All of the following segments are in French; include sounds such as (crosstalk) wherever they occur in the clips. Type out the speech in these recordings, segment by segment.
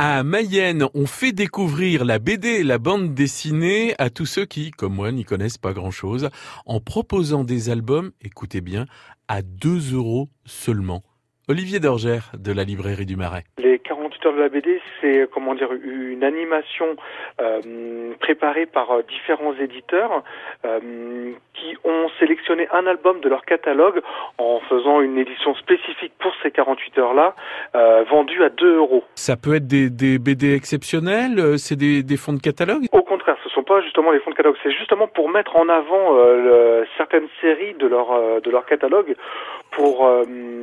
À Mayenne, on fait découvrir la BD la bande dessinée à tous ceux qui, comme moi, n'y connaissent pas grand-chose, en proposant des albums, écoutez bien, à 2 euros seulement. Olivier Dorgère de la librairie du Marais. Les 48 heures de la BD, c'est comment dire une animation euh, préparée par euh, différents éditeurs euh, qui ont sélectionné un album de leur catalogue en faisant une édition spécifique pour ces 48 heures-là, euh, vendue à 2 euros. Ça peut être des, des BD exceptionnels, euh, c'est des, des fonds de catalogue? Au contraire, ce sont pas justement les fonds de catalogue, c'est justement pour mettre en avant euh, le, certaines séries de leur euh, de leur catalogue pour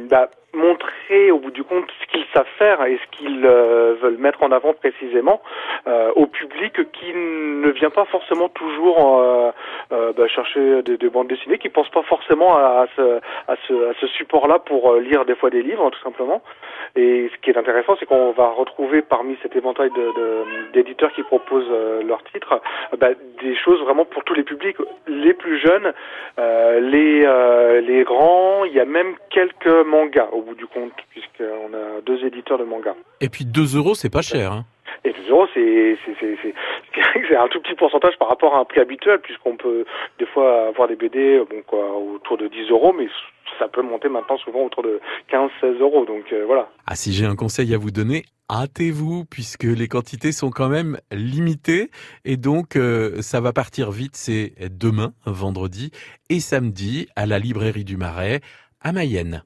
bah, montrer au bout du compte ce qu'ils savent faire et ce qu'ils euh, veulent mettre en avant précisément euh, au public qui ne vient pas forcément toujours euh, euh, bah, chercher des, des, bandes dessinées, qui pense pas forcément à, à ce, à ce, à ce support-là pour euh, lire des fois des livres, tout simplement. Et ce qui est intéressant, c'est qu'on va retrouver parmi cet éventail d'éditeurs qui proposent euh, leurs titres bah, des choses vraiment pour tous les publics, les plus jeunes, euh, les, les grands. Il y a même quelques mangas au bout du compte, puisqu'on a deux éditeurs de mangas. Et puis 2 euros, c'est pas cher. Hein. Et 2 euros, c'est (laughs) c'est un tout petit pourcentage par rapport à un prix habituel, puisqu'on peut des fois avoir des BD bon, quoi, autour de 10 euros, mais ça peut monter maintenant souvent autour de 15-16 euros. Donc euh, voilà. Ah, si j'ai un conseil à vous donner, hâtez-vous, puisque les quantités sont quand même limitées. Et donc, euh, ça va partir vite. C'est demain, vendredi, et samedi, à la librairie du Marais, à Mayenne.